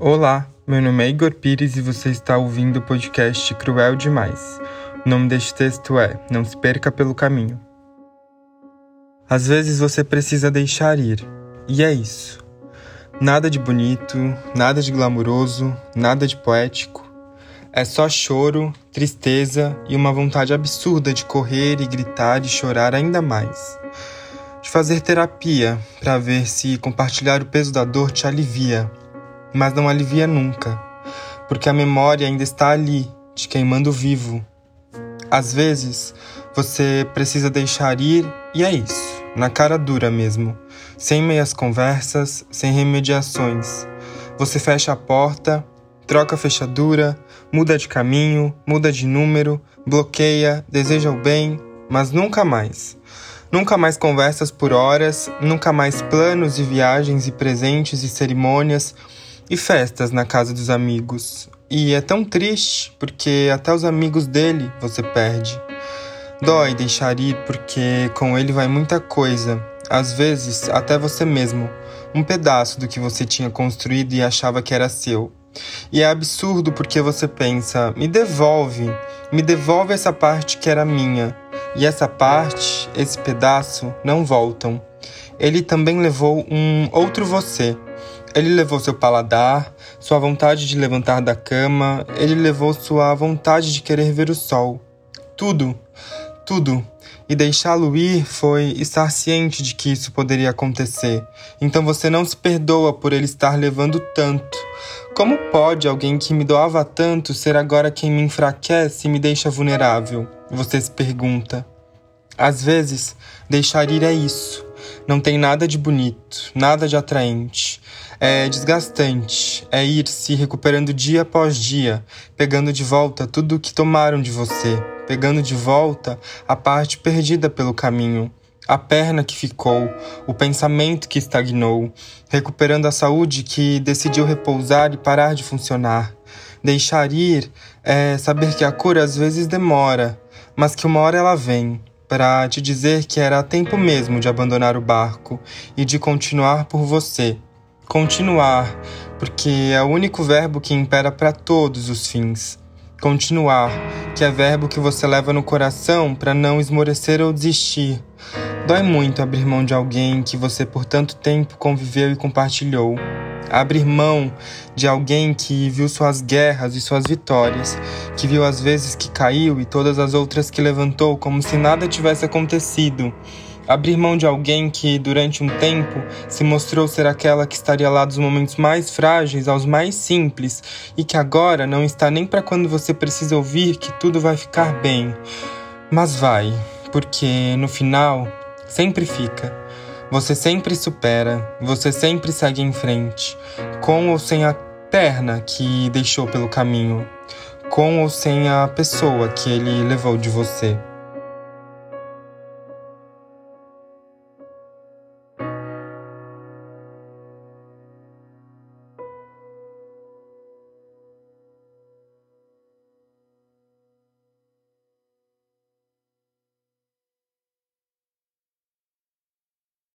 Olá, meu nome é Igor Pires e você está ouvindo o podcast Cruel Demais. O nome deste texto é Não se perca pelo caminho. Às vezes você precisa deixar ir, e é isso. Nada de bonito, nada de glamuroso, nada de poético. É só choro, tristeza e uma vontade absurda de correr e gritar e chorar ainda mais. De fazer terapia para ver se compartilhar o peso da dor te alivia mas não alivia nunca, porque a memória ainda está ali, te queimando vivo. Às vezes, você precisa deixar ir e é isso, na cara dura mesmo, sem meias conversas, sem remediações. Você fecha a porta, troca a fechadura, muda de caminho, muda de número, bloqueia, deseja o bem, mas nunca mais. Nunca mais conversas por horas, nunca mais planos e viagens e presentes e cerimônias e festas na casa dos amigos. E é tão triste porque até os amigos dele você perde. Dói deixar ir porque com ele vai muita coisa, às vezes até você mesmo, um pedaço do que você tinha construído e achava que era seu. E é absurdo porque você pensa: me devolve, me devolve essa parte que era minha. E essa parte, esse pedaço, não voltam. Ele também levou um outro você ele levou seu paladar, sua vontade de levantar da cama, ele levou sua vontade de querer ver o sol. Tudo, tudo. E deixá-lo ir foi estar ciente de que isso poderia acontecer. Então você não se perdoa por ele estar levando tanto. Como pode alguém que me doava tanto ser agora quem me enfraquece e me deixa vulnerável? Você se pergunta. Às vezes, deixar ir é isso. Não tem nada de bonito, nada de atraente. É desgastante, é ir se recuperando dia após dia, pegando de volta tudo o que tomaram de você, pegando de volta a parte perdida pelo caminho, a perna que ficou, o pensamento que estagnou, recuperando a saúde que decidiu repousar e parar de funcionar. Deixar ir é saber que a cura às vezes demora, mas que uma hora ela vem para te dizer que era tempo mesmo de abandonar o barco e de continuar por você Continuar, porque é o único verbo que impera para todos os fins. Continuar, que é verbo que você leva no coração para não esmorecer ou desistir. Dói muito abrir mão de alguém que você por tanto tempo conviveu e compartilhou. Abrir mão de alguém que viu suas guerras e suas vitórias, que viu as vezes que caiu e todas as outras que levantou como se nada tivesse acontecido Abrir mão de alguém que, durante um tempo, se mostrou ser aquela que estaria lá dos momentos mais frágeis aos mais simples e que agora não está nem para quando você precisa ouvir que tudo vai ficar bem. Mas vai, porque no final sempre fica. Você sempre supera, você sempre segue em frente, com ou sem a perna que deixou pelo caminho, com ou sem a pessoa que ele levou de você.